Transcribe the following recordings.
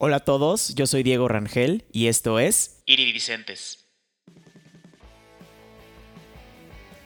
Hola a todos, yo soy Diego Rangel y esto es Iridicentes.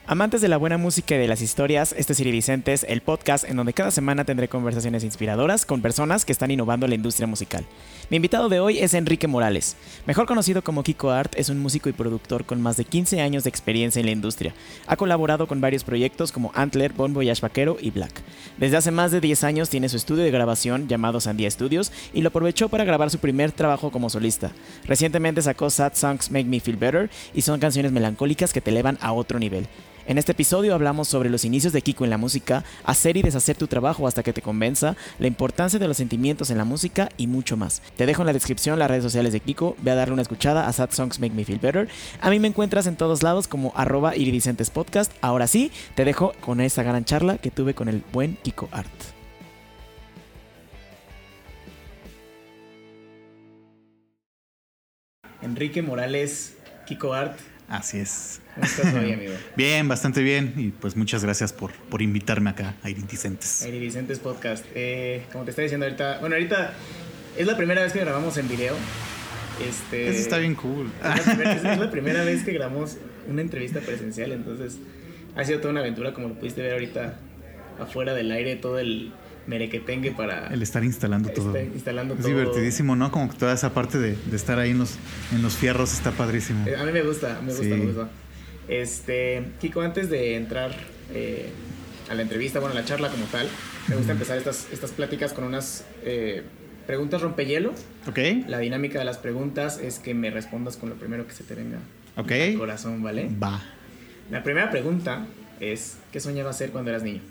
Amantes de la buena música y de las historias, este es Iridicentes, el podcast en donde cada semana tendré conversaciones inspiradoras con personas que están innovando la industria musical. Mi invitado de hoy es Enrique Morales. Mejor conocido como Kiko Art, es un músico y productor con más de 15 años de experiencia en la industria. Ha colaborado con varios proyectos como Antler, Bon Voyage Vaquero y Black. Desde hace más de 10 años tiene su estudio de grabación llamado Sandia Studios y lo aprovechó para grabar su primer trabajo como solista. Recientemente sacó Sad Songs Make Me Feel Better y son canciones melancólicas que te elevan a otro nivel. En este episodio hablamos sobre los inicios de Kiko en la música, hacer y deshacer tu trabajo hasta que te convenza, la importancia de los sentimientos en la música y mucho más. Te dejo en la descripción las redes sociales de Kiko, ve a darle una escuchada a Sad Songs Make Me Feel Better. A mí me encuentras en todos lados como arroba iridicentes podcast. Ahora sí, te dejo con esta gran charla que tuve con el buen Kiko Art. Enrique Morales, Kiko Art. Así es. ¿Cómo estás hoy, amigo? Bien, bastante bien. Y pues muchas gracias por, por invitarme acá a Iridicentes. Iridicentes Podcast. Eh, como te estaba diciendo ahorita, bueno, ahorita es la primera vez que grabamos en video. Este, Eso está bien cool. Es la, primera, es la primera vez que grabamos una entrevista presencial, entonces ha sido toda una aventura, como lo pudiste ver ahorita afuera del aire, todo el merequetengue para... El estar instalando todo. instalando es todo. divertidísimo, ¿no? Como que toda esa parte de, de estar ahí en los, en los fierros está padrísimo. Eh, A mí me gusta, me gusta, Sí. me gusta. Este, Kiko, antes de entrar eh, a la entrevista, bueno, a la charla como tal, me gusta empezar estas, estas pláticas con unas eh, preguntas rompehielo. ¿Ok? La dinámica de las preguntas es que me respondas con lo primero que se te venga Ok. al corazón, ¿vale? Va. La primera pregunta es, ¿qué soñabas hacer cuando eras niño?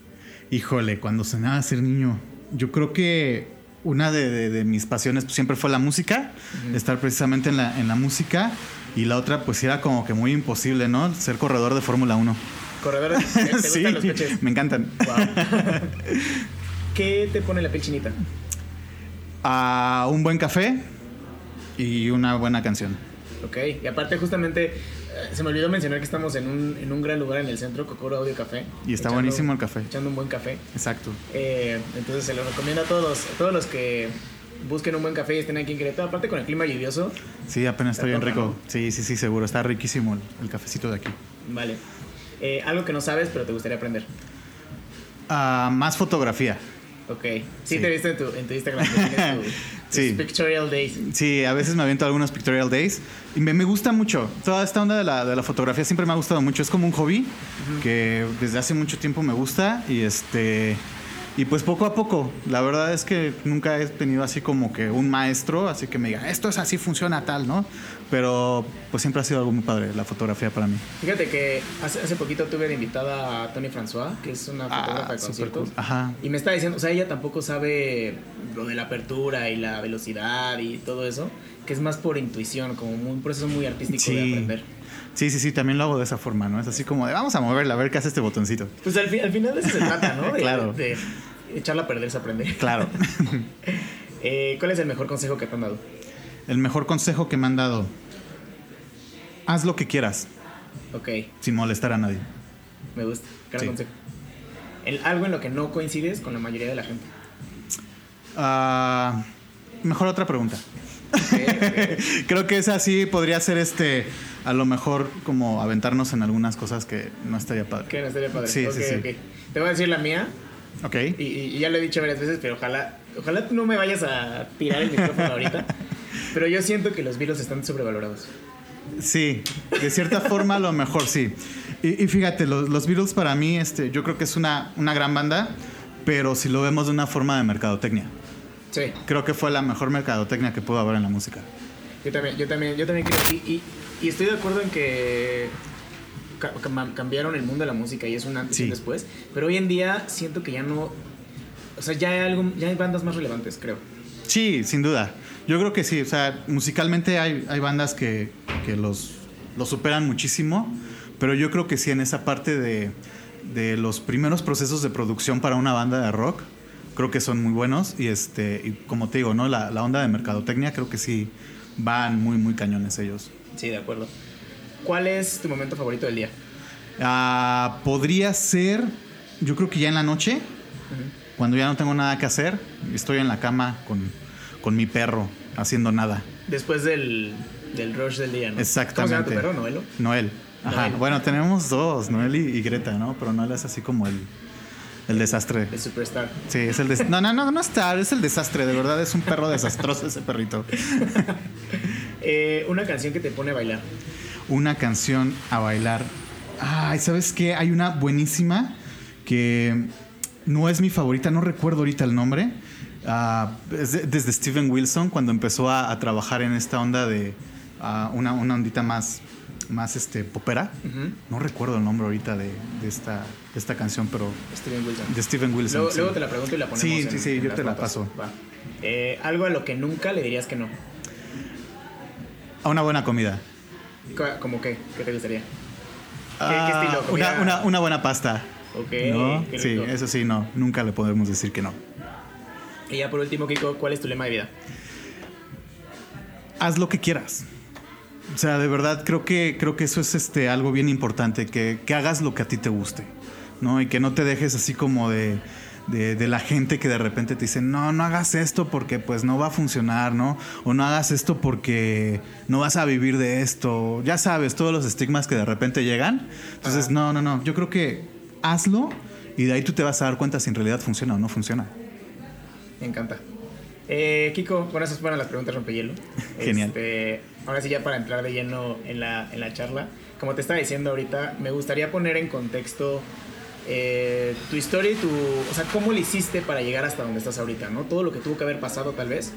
Híjole, cuando sonaba ser niño, yo creo que una de, de- de mis pasiones pues, siempre fue la música, estar precisamente en la, en la música. Y la otra, pues era como que muy imposible, ¿no? Ser corredor de Fórmula 1. Corredor, ¿te te gustan sí, los coches? me encantan. Wow. ¿Qué te pone la piel chinita? A un buen café y una buena canción. Ok, y aparte justamente se me olvidó mencionar que estamos en un, en un gran lugar en el centro, Cocoro Audio Café. Y está Echando- buenísimo el café. Echando un buen café. Exacto. Eh, entonces se lo recomiendo a todos los, a todos los que busquen un buen café y estén aquí en Querétaro. Aparte con el clima lluvioso, Sí, apenas está Está bien rico. Sí, sí, sí, seguro. Está riquísimo el, el cafecito de aquí. vale. Eh, algo que no sabes pero te gustaría aprender. Ah, más fotografía. Ok. Sí, Sí. te he visto en tu, en tu Instagram. tu- Sí. Pictorial Days. Sí, a veces me aviento algunos pictorial days. Y me, me gusta mucho. Toda esta onda de la, de la fotografía siempre me ha gustado mucho. Es como un hobby que desde hace mucho tiempo me gusta. Y este. Y pues poco a poco, la verdad es que nunca he tenido así como que un maestro, así que me diga, esto es así, funciona tal, ¿no? Pero pues siempre ha sido algo muy padre la fotografía para mí. Fíjate que hace, hace poquito tuve de invitada a Tony François, que es una fotógrafa de conciertos. cool. Ajá. Y me está diciendo, o sea, ella tampoco sabe lo de la apertura y la velocidad y todo eso, que es más por intuición, como un proceso muy artístico de aprender. Sí, sí, sí, también lo hago de esa forma, ¿no? Es así como de vamos a moverla, a ver qué hace este botoncito. Pues al, fi- al final de eso se trata, ¿no? Claro. De echarla a perder es aprender. Claro. Eh, ¿Cuál es el mejor consejo que te han dado? El mejor consejo que me han dado. Haz lo que quieras, Ok, sin molestar a nadie. me gusta. Gran Sí. consejo. El, algo en lo que no coincides con la mayoría de la gente. Ah, mejor otra pregunta. Creo que esa sí podría ser este, a lo mejor como aventarnos en algunas cosas que no estaría padre. que no estaría padre. Sí, sí, sí. Te voy a decir la mía. Ok. Y, y ya lo he dicho varias veces, pero ojalá, ojalá no me vayas a tirar el micrófono ahorita. Pero yo siento que los virus están sobrevalorados. Sí, de cierta forma a lo mejor sí. Y, y fíjate, los, los Beatles para mí, este, yo creo que es una, una gran banda, pero si lo vemos de una forma de mercadotecnia. Sí, Creo que fue la mejor mercadotecnia que pudo haber en la música. Yo también, yo también, yo también creo. Y, y, y estoy de acuerdo en que ca- cam- cambiaron el mundo de la música y es un antes y Sí. un después. Pero hoy en día siento que ya no. O sea, ya hay, algo, ya hay bandas más relevantes, creo. Sí, sin duda. Yo creo que sí. O sea, musicalmente hay, hay bandas que, que los, los superan muchísimo, pero yo creo que sí en esa parte de, de los primeros procesos de producción para una banda de rock, creo que son muy buenos. Y este, y como te digo, ¿no? La, la onda de mercadotecnia creo que sí van muy, muy cañones ellos. Sí, de acuerdo. ¿Cuál es tu momento favorito del día? Ah, podría ser, yo creo que ya en la noche, cuando ya no tengo nada que hacer, estoy en la cama con, con mi perro haciendo nada. Después del, del rush del día, ¿no? Exactamente. ¿Cómo se llama tu perro, Noelo? Noel. Ajá. Noel. Bueno, tenemos dos, Noel y, y Greta, ¿no? Pero Noel es así como el, el desastre. El superstar. Sí, es el des- No, no, no, no está, es el desastre, de verdad es un perro desastroso ese perrito. Eh, una canción que te pone a bailar. Una canción a bailar. Ay, ¿sabes qué? Hay una buenísima que no es mi favorita, no recuerdo ahorita el nombre. Ah, es de- desde Steven Wilson, cuando empezó a, a trabajar en esta onda de ah, una, una ondita más, más este, popera. No recuerdo el nombre ahorita de, de esta, de esta canción, pero Steven Wilson. de Steven Wilson. Luego, sí. luego te la pregunto y la ponemos. Sí, en- sí, sí, en yo te la paso. Eh, algo a lo que nunca le dirías que no. A una buena comida. Co- ¿Cómo qué? ¿Qué te gustaría? Ah, estilo? Una, una, una buena pasta. Ok. ¿No? qué Sí, eso sí, no. Nunca le podemos decir que no. Y ya por último, Kiko, ¿cuál es tu lema de vida? Haz lo que quieras. O sea, de verdad creo que, creo que eso es este, algo bien importante, que, que hagas lo que a ti te guste, ¿no? Y que no te dejes así como de, de, de la gente que de repente te dice, no, no hagas esto porque pues no va a funcionar, ¿no? O no hagas esto porque no vas a vivir de esto. Ya sabes, todos los estigmas que de repente llegan. Entonces, Ajá. no, no, no. Yo creo que hazlo y de ahí tú te vas a dar cuenta si en realidad funciona o no funciona. Me encanta. Eh, Kiko, bueno, esas fueron las preguntas rompehielo. Genial. Este, ahora sí, ya para entrar de lleno en la, en la charla. Como te estaba diciendo ahorita, me gustaría poner en contexto eh, tu historia y tu. O sea, cómo le hiciste para llegar hasta donde estás ahorita, ¿no? Todo lo que tuvo que haber pasado, tal vez,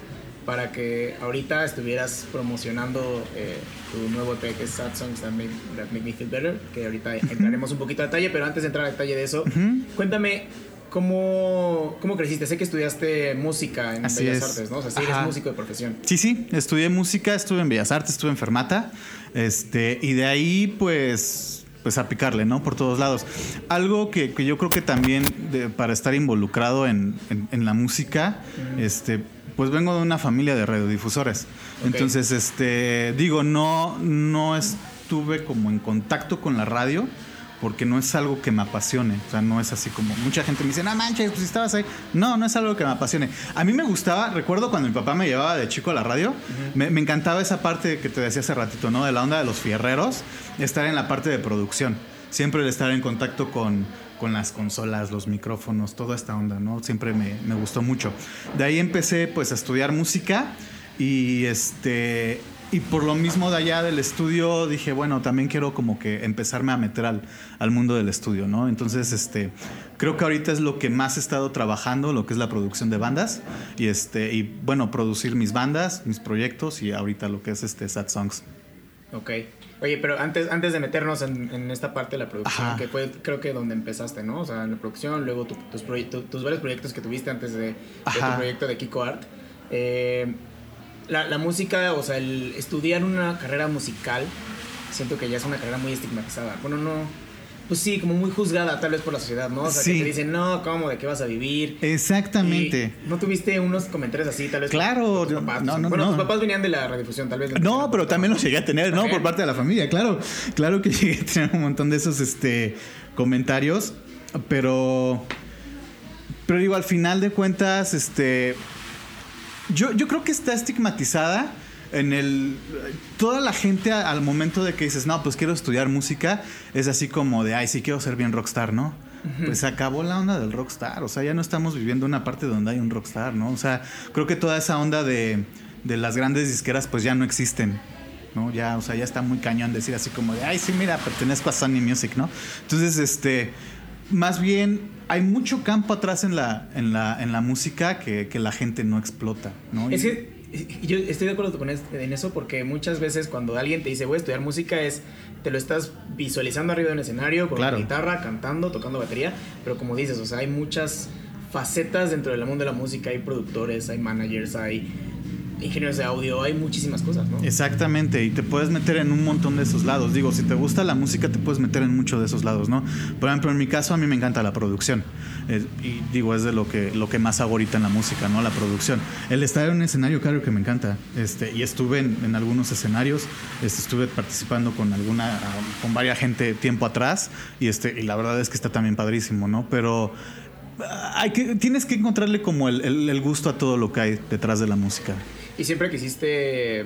para que ahorita estuvieras promocionando eh, tu nuevo EP que es Sad Songs That Make, That Make Me Feel Better. Que ahorita entraremos un poquito a detalle, pero antes de entrar a detalle de eso, cuéntame. ¿Cómo, ¿Cómo creciste? Sé que estudiaste música en Así Bellas es. Artes, ¿no? O sea, sí eres Ajá. músico de profesión. Sí, sí, estudié música, estuve en Bellas Artes, estuve en Fermata, este, y de ahí pues, pues a picarle, ¿no? Por todos lados. Algo que, que yo creo que también de- para estar involucrado en, en- en la música, este, pues vengo de una familia de radiodifusores. Entonces, este, digo, no, no estuve como en contacto con la radio. Porque no es algo que me apasione. O sea, no es así como mucha gente me dice, no manches, pues estabas ahí. No, no es algo que me apasione. A mí me gustaba, recuerdo cuando mi papá me llevaba de chico a la radio, me, me encantaba esa parte que te decía hace ratito, ¿no? De la onda de los fierreros, estar en la parte de producción. Siempre el estar en contacto con, con las consolas, los micrófonos, toda esta onda, ¿no? Siempre me, me gustó mucho. De ahí empecé pues a estudiar música y este y por lo mismo de allá del estudio dije, bueno, también quiero como que empezarme a meter al, al mundo del estudio, ¿no? Entonces, este, creo que ahorita es lo que más he estado trabajando, lo que es la producción de bandas y este, y bueno, producir mis bandas, mis proyectos y ahorita lo que es este Sad Songs. Ok. Oye, pero antes, antes de meternos en, en esta parte de la producción, Ajá. que fue creo que donde empezaste, ¿no? O sea, en la producción, luego tu- tus, tu- tus varios proyectos que tuviste antes de, de tu proyecto de Kiko Art. Eh, la, la música, o sea, el estudiar una carrera musical, siento que ya es una carrera muy estigmatizada. Bueno, no. Pues sí, como muy juzgada tal vez por la sociedad, ¿no? O sea, Sí. que te dicen, no, ¿cómo? ¿De qué vas a vivir? Exactamente. Y ¿No tuviste unos comentarios así, tal vez? Claro, tus papás? no, no, bueno, no. tus papás venían de la radiodifusión, tal vez. No, pero también los llegué a tener, ¿no? Por parte de la familia, claro. Claro que llegué a tener un montón de esos este, comentarios, pero. Pero digo, al final de cuentas, este. Yo, yo creo que está estigmatizada en el. Toda la gente al momento de que dices, no, pues quiero estudiar música, es así como de, ay, sí quiero ser bien rockstar, ¿no? Pues se acabó la onda del rockstar. O sea, ya no estamos viviendo una parte donde hay un rockstar, ¿no? O sea, creo que toda esa onda de, de las grandes disqueras, pues ya no existen. ¿no? Ya, o sea, ya está muy cañón decir así como de, ay, sí, mira, pertenezco a Sony Music, ¿no? Entonces, este, más bien, hay mucho campo atrás en la, en la, en la música que, que la gente no explota, ¿no? Es que yo estoy de acuerdo con es- en eso porque muchas veces cuando alguien te dice voy a estudiar música es te lo estás visualizando arriba de un escenario con Claro. una guitarra, cantando, tocando batería, pero como dices, o sea, hay muchas facetas dentro del mundo de la música, hay productores, hay managers, hay ingenieros de audio, hay muchísimas cosas, ¿no? Exactamente, y te puedes meter en un montón de esos lados. Digo, si te gusta la música, te puedes meter en muchos de esos lados, ¿no? Por ejemplo, en mi caso, a mí me encanta la producción. Y digo, es de lo que, lo que más hago en la música, ¿no? La producción. El estar en un escenario, claro que me encanta. Este, y estuve en, algunos escenarios, este, estuve participando con alguna, ah, con varias gente tiempo atrás, y, este, y la verdad es que está también padrísimo, ¿no? Pero ah, hay que, tienes que encontrarle como el- el gusto a todo lo que hay detrás de la música. ¿Y siempre quisiste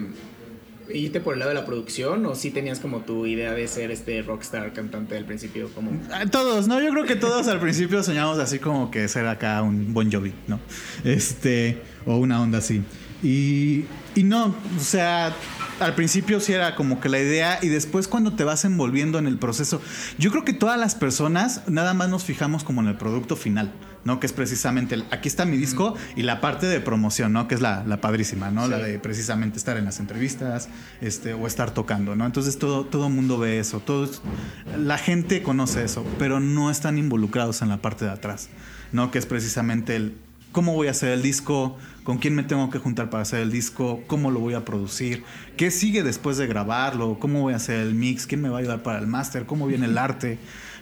irte por el lado de la producción o sí tenías como tu idea de ser este rockstar cantante del principio? Como... Ah, todos, ¿no? Yo creo que todos al principio soñamos así como que ser acá un Bon Jovi, ¿no? Este, o una onda así. Y, y no, o sea, al principio sí era como que la idea y después cuando te vas envolviendo en el proceso, yo creo que todas las personas nada más nos fijamos como en el producto final. ¿No? Que es precisamente, el, aquí está mi disco y la parte de promoción, ¿no? Que es la, padrísima, ¿no? La de precisamente estar en las entrevistas este, o estar tocando, ¿no? Entonces todo, todo mundo ve eso, todo, la gente conoce eso, pero no están involucrados en la parte de atrás, ¿no? Que es precisamente el cómo voy a hacer el disco, con quién me tengo que juntar para hacer el disco, cómo lo voy a producir, qué sigue después de grabarlo, cómo voy a hacer el mix, quién me va a ayudar para el máster, cómo viene el arte,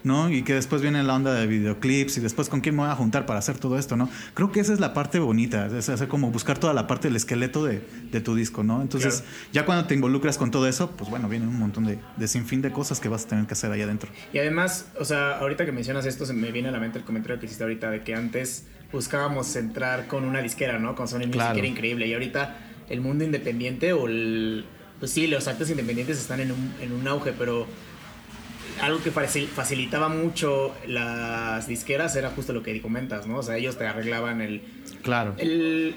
¿no? Y que después viene la onda de videoclips y después con quién me voy a juntar para hacer todo esto, ¿no? Creo que esa es la parte bonita, es hacer como buscar toda la parte del esqueleto de, tu disco, ¿no? Entonces, ya cuando te involucras con todo eso, pues bueno, viene un montón de, de sinfín de cosas que vas a tener que hacer ahí adentro. Y además, o sea, ahorita que mencionas esto, se me viene a la mente el comentario que hiciste ahorita de que antes buscábamos entrar con una disquera, ¿no? Con Sony Music era increíble. Y ahorita el mundo independiente o el... Pues sí, los actos independientes están en un, en un auge, pero algo que facilitaba mucho las disqueras era justo lo que comentas, ¿no? O sea, ellos te arreglaban el... Claro. El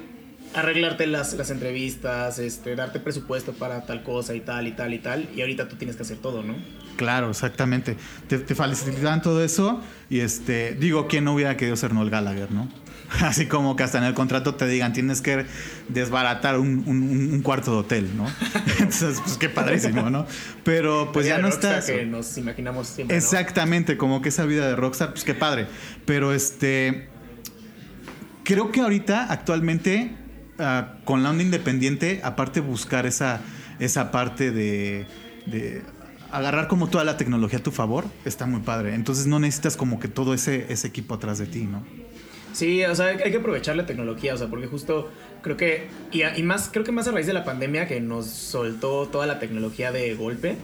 arreglarte las, las entrevistas, este, darte presupuesto para tal cosa y tal y tal y tal. Y ahorita tú tienes que hacer todo, ¿no? Claro, exactamente. Te, te facilitan todo eso y este, digo, ¿quién no hubiera querido ser Noel Gallagher, no? Así como que hasta en el contrato te digan, tienes que desbaratar un, cuarto de hotel, ¿no? Entonces, pues qué padrísimo, ¿no? Pero pues ya no estás. que nos imaginamos siempre. Exactamente, como que esa vida de rockstar, pues qué padre. Pero este. Creo que ahorita, actualmente, ah, con la onda independiente, aparte buscar esa, esa parte de agarrar como toda la tecnología a tu favor, está muy padre. Entonces no necesitas como que todo ese, ese equipo atrás de ti, ¿no? Sí, o sea, hay que aprovechar la tecnología, o sea, porque justo creo que, y, más, creo que más a raíz de la pandemia que nos soltó toda la tecnología de golpe,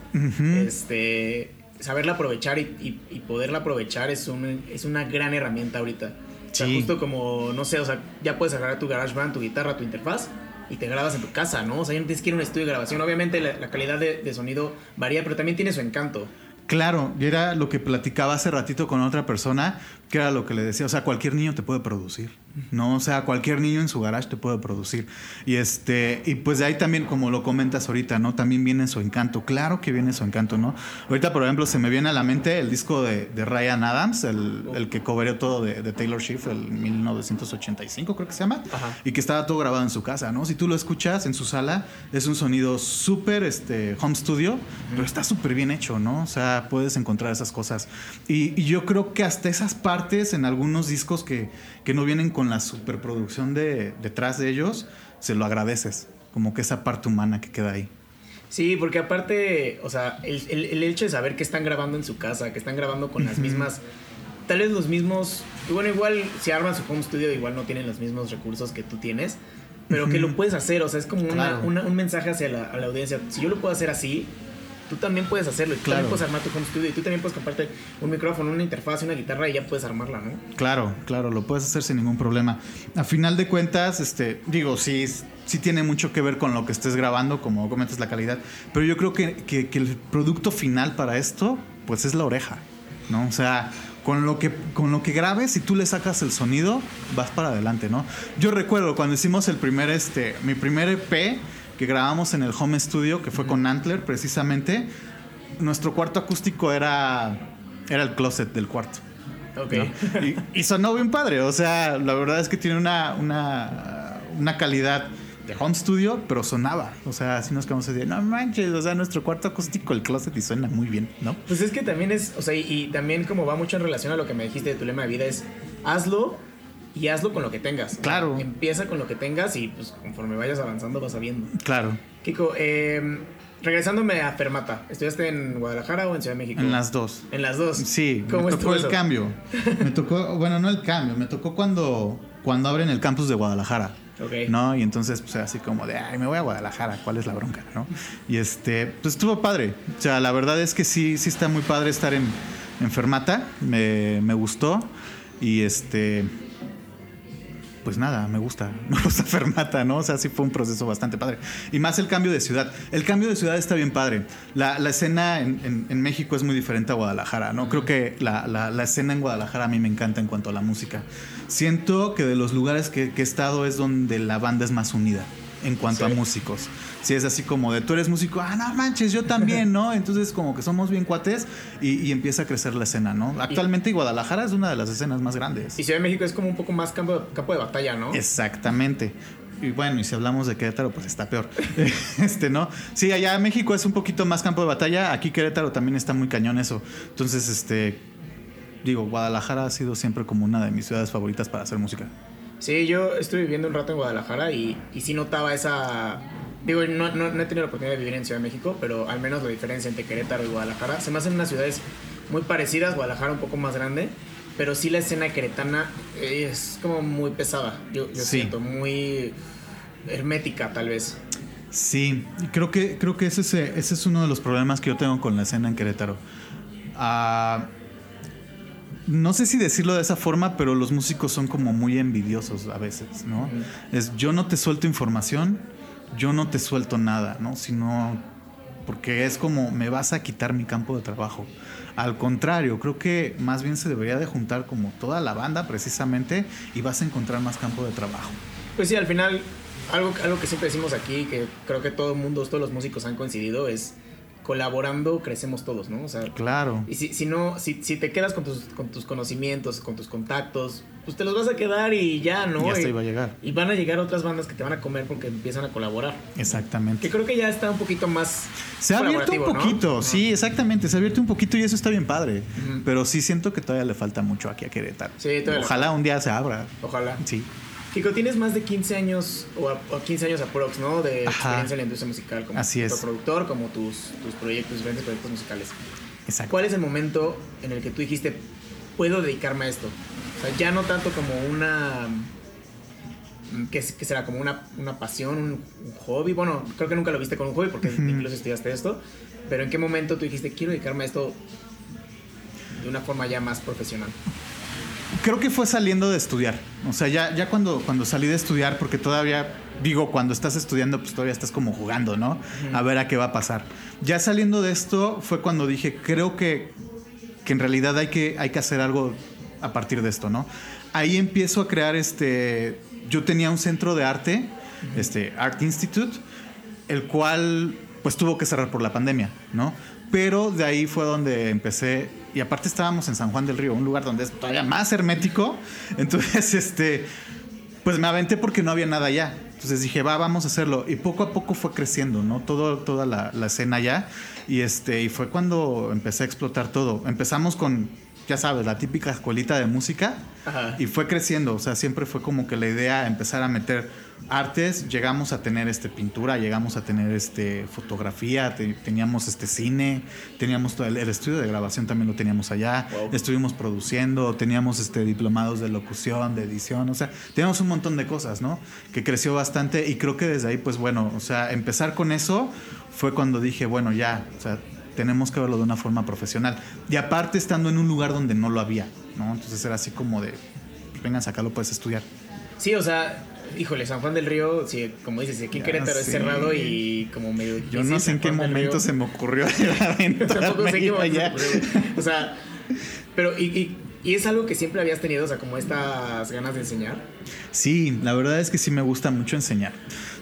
este, saberla aprovechar y, poderla aprovechar es, un, es una gran herramienta ahorita. O sea, justo como, no sé, o sea, ya puedes agarrar tu GarageBand, tu guitarra, tu interfaz y te grabas en tu casa, ¿no? O sea, ya no tienes que ir a un estudio de grabación. Obviamente la, calidad de, de, sonido varía, pero también tiene su encanto. Claro, y era lo que platicaba hace ratito con otra persona, que era lo que le decía, o sea, cualquier niño te puede producir, ¿no? O sea, cualquier niño en su garage te puede producir. Y este, y pues de ahí también, como lo comentas ahorita, ¿no? También viene su encanto, claro que viene su encanto, ¿no? Ahorita, por ejemplo, se me viene a la mente el disco de, Ryan Adams, el, que cobereó todo de, Taylor Swift, el 1985 creo que se llama, y que estaba todo grabado en su casa, ¿no? Si tú lo escuchas en su sala, es un sonido súper, este, home studio, pero está súper bien hecho, ¿no? O sea, puedes encontrar esas cosas. Y, y yo creo que hasta esas partes en algunos discos que, no vienen con la superproducción de, detrás de ellos, se lo agradeces. Como que esa parte humana que queda ahí. Sí, porque aparte, o sea, el, hecho de saber que están grabando en su casa, que están grabando con las mismas, tal vez los mismos, bueno, igual si arman su home studio, igual no tienen los mismos recursos que tú tienes, pero que lo puedes hacer, o sea, es como un mensaje hacia la, a la audiencia. Si yo lo puedo hacer así, tú también puedes hacerlo. Y tú también puedes armar tu home studio. Y tú también puedes comprarte un micrófono, una interfaz, una guitarra y ya puedes armarla, ¿no? Claro, claro, lo puedes hacer sin ningún problema. A final de cuentas, este, digo, sí, sí tiene mucho que ver con lo que estés grabando, como comentas la calidad. Pero yo creo que, que, que el producto final para esto, pues es la oreja, ¿no? O sea, con lo que con lo que grabes si tú le sacas el sonido vas para adelante no yo recuerdo cuando hicimos el primer este mi primer EP que grabamos en el home studio, que fue con Antler precisamente, nuestro cuarto acústico era, era el closet del cuarto. Okay. Y, sonó bien padre, o sea, la verdad es que tiene una, una, una calidad de home studio, pero sonaba. O sea, así nos quedamos así, no manches, o sea, nuestro cuarto acústico, el closet, y suena muy bien, ¿no? Pues es que también es, o sea, y, y también como va mucho en relación a lo que me dijiste de tu lema de vida, es hazlo y hazlo con lo que tengas. Claro. empieza con lo que tengas y pues conforme vayas avanzando vas sabiendo. Claro. Kiko, eh, regresándome a Fermata, ¿estudiaste en Guadalajara o en Ciudad de México? En las dos. En las dos. Sí, ¿Cómo me tocó el cambio. me tocó, bueno, no el cambio, me tocó cuando, cuando abren el campus de Guadalajara. Okay. ¿No? Y entonces, pues así como de, ay, me voy a Guadalajara, ¿cuál es la bronca? ¿No? Y este, pues estuvo padre. O sea, la verdad es que sí, sí está muy padre estar en, en Fermata. Me, me gustó. Y este, pues nada, me gusta, me gusta Fermata, ¿no? O sea, sí fue un proceso bastante padre. Y más el cambio de ciudad. El cambio de ciudad está bien padre. La, la escena en, en, México es muy diferente a Guadalajara, ¿no? Creo que la, la, la, escena en Guadalajara a mí me encanta en cuanto a la música. Siento que de los lugares que, que he estado es donde la banda es más unida en cuanto a músicos. Si es así como de tú eres músico, ah, no manches, yo también, ¿no? Entonces, como que somos bien cuates y, empieza a crecer la escena, ¿no? Actualmente, Guadalajara es una de las escenas más grandes. Y Ciudad de México es como un poco más campo, campo de batalla, ¿no? Exactamente. Y bueno, y si hablamos de Querétaro, pues está peor. este, ¿no? Sí, allá México es un poquito más campo de batalla. Aquí Querétaro también está muy cañón eso. Entonces, este. Digo, Guadalajara ha sido siempre como una de mis ciudades favoritas para hacer música. Sí, yo estuve viviendo un rato en Guadalajara y, y sí notaba esa... Digo, no, no, he tenido la oportunidad de vivir en Ciudad de México, pero al menos la diferencia entre Querétaro y Guadalajara. Se me hacen unas ciudades muy parecidas, Guadalajara un poco más grande, pero sí la escena queretana es como muy pesada, yo, yo siento, muy hermética tal vez. Sí, creo que, creo que ese, ese es uno de los problemas que yo tengo con la escena en Querétaro. Ah no sé si decirlo de esa forma, pero los músicos son como muy envidiosos a veces, ¿no? Es yo no te suelto información, yo no te suelto nada, ¿no? Sino porque es como me vas a quitar mi campo de trabajo. Al contrario, creo que más bien se debería de juntar como toda la banda precisamente y vas a encontrar más campo de trabajo. Pues sí, al final algo, algo que siempre decimos aquí, que creo que todo el mundo, todos los músicos han coincidido, es colaborando crecemos todos, ¿no? O sea, claro. Y si, si no, si, si te quedas con tus, con tus conocimientos, con tus contactos, pues te los vas a quedar y ya, ¿no? Ya y, va a llegar. Y van a llegar otras bandas que te van a comer porque empiezan a colaborar. Exactamente. Que creo que ya está un poquito más. Se ha abierto un poquito, sí, exactamente. Se ha abierto un poquito y eso está bien padre. Pero sí siento que todavía le falta mucho aquí a Querétaro. Sí, todavía Ojalá un día se abra. Ojalá. Sí. Kiko, tienes más de 15 años, o, 15 años aprox, ¿no? De experiencia en la industria musical como Así productor, como tus, tus proyectos, diferentes proyectos musicales. Exacto. ¿Cuál es el momento en el que tú dijiste, puedo dedicarme a esto? O sea, ya no tanto como una... Que, será como una, una pasión, un, hobby. Bueno, creo que nunca lo viste con un hobby porque incluso estudiaste esto. Pero ¿en qué momento tú dijiste, quiero dedicarme a esto de una forma ya más profesional? Creo que fue saliendo de estudiar. O sea, ya, ya cuando, cuando salí de estudiar, porque todavía, digo, cuando estás estudiando, pues todavía estás como jugando, ¿no? A ver a qué va a pasar. Ya saliendo de esto fue cuando dije, creo que, que en realidad hay que, hay que hacer algo a partir de esto, ¿no? Ahí empiezo a crear este. Yo tenía un centro de arte, este Art Institute, el cual pues tuvo que cerrar por la pandemia, ¿no? Pero de ahí fue donde empecé y aparte estábamos en San Juan del Río, un lugar donde es todavía más hermético. Entonces, este, pues me aventé porque no había nada allá. Entonces dije, va, vamos a hacerlo. Y poco a poco fue creciendo, ¿no? Todo, toda la, la escena allá. Y, este, y fue cuando empecé a explotar todo. Empezamos con, ya sabes, la típica escuelita de música. Y fue creciendo. O sea, siempre fue como que la idea empezar a meter artes, llegamos a tener este pintura, llegamos a tener este fotografía, teníamos este cine, teníamos todo el, estudio de grabación también lo teníamos allá, estuvimos produciendo, teníamos este diplomados de locución, de edición, o sea, teníamos un montón de cosas, ¿no? Que creció bastante y creo que desde ahí, pues bueno, o sea, empezar con eso fue cuando dije, bueno, ya, o sea, tenemos que verlo de una forma profesional. Y aparte estando en un lugar donde no lo había, ¿no? Entonces era así como de, vengan, acá lo puedes estudiar. Sí, o sea, híjole, San Juan del Río, sí, como dices, aquí en Querétaro es cerrado y como medio Yo no sé en qué momento se me ocurrió Tampoco sé qué allá. O sea, pero y, y, es algo que siempre habías tenido, o sea, como estas ganas de enseñar. Sí, la verdad es que sí me gusta mucho enseñar.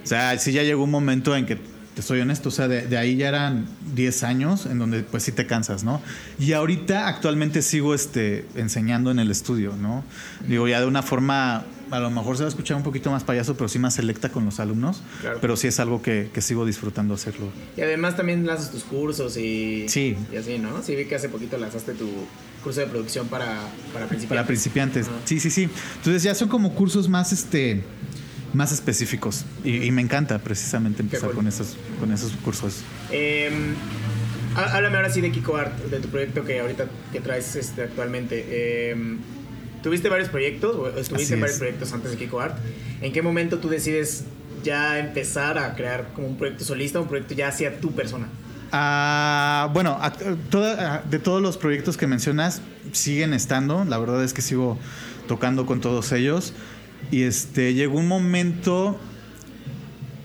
O sea, sí ya llegó un momento en que te soy honesto, o sea, de, de, ahí ya eran 10 años en donde pues sí te cansas, ¿no? Y ahorita actualmente sigo este, enseñando en el estudio, ¿no? Digo, ya de una forma a lo mejor se va a escuchar un poquito más payaso, pero sí más selecta con los alumnos. Pero sí es algo que, sigo disfrutando hacerlo. Y además también lanzas tus cursos y, sí. y así, ¿no? Sí, vi que hace poquito lanzaste tu curso de producción para, para principiantes. Para principiantes, sí, sí, sí. Entonces ya son como cursos más, este, más específicos. Y, me encanta precisamente empezar con, esos, con esos cursos. Eh, háblame ahora sí de Kiko Art, de tu proyecto que ahorita que traes este, actualmente. Eh, tuviste varios proyectos, o estuviste en varios proyectos antes de Kiko Art. ¿En qué momento tú decides ya empezar a crear como un proyecto solista, un proyecto ya hacia tu persona? Ah, bueno, de todos los proyectos que mencionas, siguen estando. La verdad es que sigo tocando con todos ellos. Y este, llegó un momento...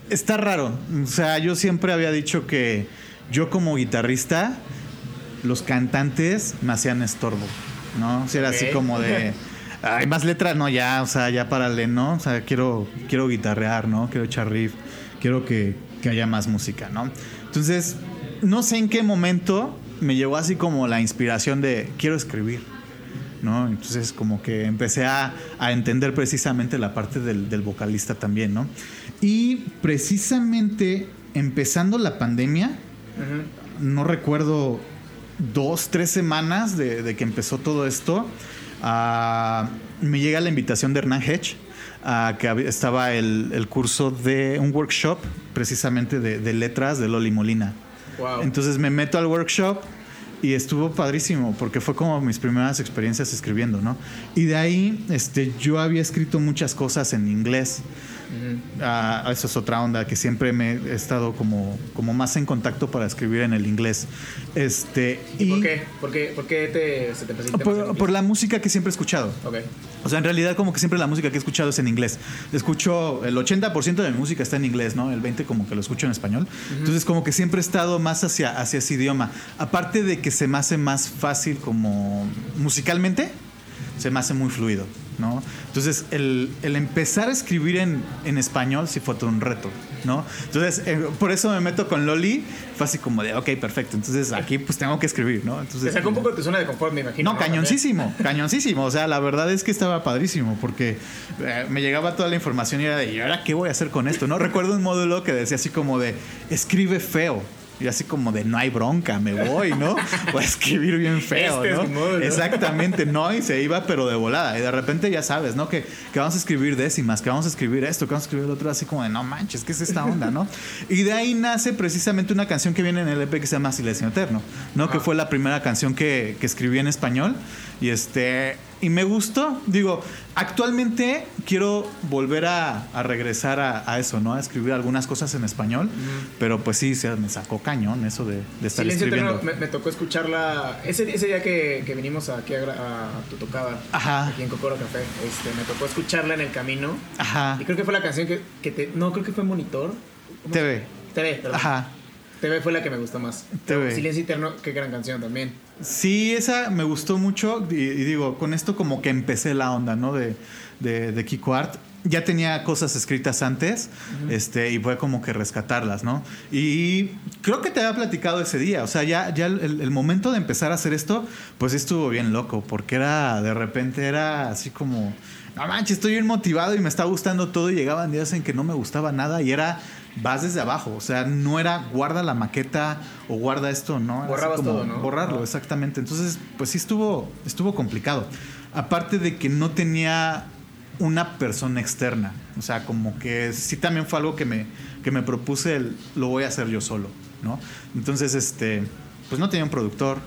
Está raro. O sea, yo siempre había dicho que yo como guitarrista, los cantantes me hacían estorbo, ¿no? O sea, era así como de... Hay más letras, no, ya, o sea, ya párale, ¿no? O sea, quiero, quiero guitarrear, ¿no? Quiero echar riff, quiero que, que haya más música, ¿no? Entonces, no sé en qué momento me llegó así como la inspiración de quiero escribir, ¿no? Entonces, como que empecé a, a entender precisamente la parte del, del vocalista también, ¿no? Y precisamente empezando la pandemia, no recuerdo dos, tres semanas de, de que empezó todo esto, ah, me llega la invitación de Hernán Hedge, ah, que estaba el, el curso de un workshop precisamente de, de letras de Loli Molina. Wow. Entonces me meto al workshop y estuvo padrísimo porque fue como mis primeras experiencias escribiendo, ¿no? Y de ahí este, yo había escrito muchas cosas en inglés. Ah, eso es otra onda que siempre me he estado como, como más en contacto para escribir en el inglés. Este, ¿Y por qué? ¿Por qué, por qué te, se te presenta Por, la música que siempre he escuchado. O sea, en realidad como que siempre la música que he escuchado es en inglés. Escucho, el 80% de mi música está en inglés, ¿no? El 20% como que lo escucho en español. Entonces como que siempre he estado más hacia, hacia ese idioma. Aparte de que se me hace más fácil como musicalmente, se me hace muy fluido, ¿no? Entonces el, el empezar a escribir en, en español sí fue todo un reto, ¿no? Entonces eh, por eso me meto con Loli. Fue así como de, ok, perfecto. Entonces aquí pues tengo que escribir, ¿no? Entonces, Te sacó un poco de tu zona de confort, me imagino. no, cañoncísimo, cañoncísimo. O sea, la verdad es que estaba padrísimo porque eh, me llegaba toda la información y era de, ¿y ahora qué voy a hacer con esto? No recuerdo un módulo que decía así como de, escribe feo. Y así como de, no hay bronca, me voy, ¿no? Voy a escribir bien feo, Este es ¿no? módulo. Exactamente, no, y se iba pero de volada. Y de repente ya sabes, ¿no? Que, que vamos a escribir décimas, que vamos a escribir esto, que vamos a escribir lo otro, así como de, no manches, ¿qué es esta onda, no? Y de ahí nace precisamente una canción que viene en el EP que se llama Silencio Eterno, ¿no? Que fue la primera canción que, que escribí en español. Y este. Y me gustó. Digo, actualmente quiero volver a, a regresar a, a eso, ¿no? A escribir algunas cosas en español. Pero pues sí, se me sacó cañón eso de, de estar Silencio escribiendo. Me, me tocó escucharla ese, ese día que, que vinimos aquí a, tu tocada, Ajá. aquí en Cocoro Café, este, me tocó escucharla en el camino. Ajá. Y creo que fue la canción que, que te... No, creo que fue Monitor. ¿Cómo se- TV. TV, perdón. Ajá. TV fue la que me gustó más. TV. Silencio Eterno, qué gran canción también. Sí, esa me gustó mucho y, y digo, con esto como que empecé la onda, ¿no? De, de, de Kiko Art. Ya tenía cosas escritas antes este, y fue como que rescatarlas, ¿no? Y creo que te había platicado ese día, o sea, ya, ya el, el momento de empezar a hacer esto, pues estuvo bien loco, porque era, de repente era así como, no manches, estoy bien motivado y me está gustando todo y llegaban días en que no me gustaba nada y era, vas desde abajo, o sea, no era guarda la maqueta o guarda esto, ¿no? Borrabas como todo, ¿no? Borrarlo, exactamente. Entonces, pues sí estuvo, estuvo complicado. Aparte de que no tenía una persona externa. O sea, como que sí también fue algo que me, que me propuse el, lo voy a hacer yo solo, ¿no? Entonces, este, pues no tenía un productor,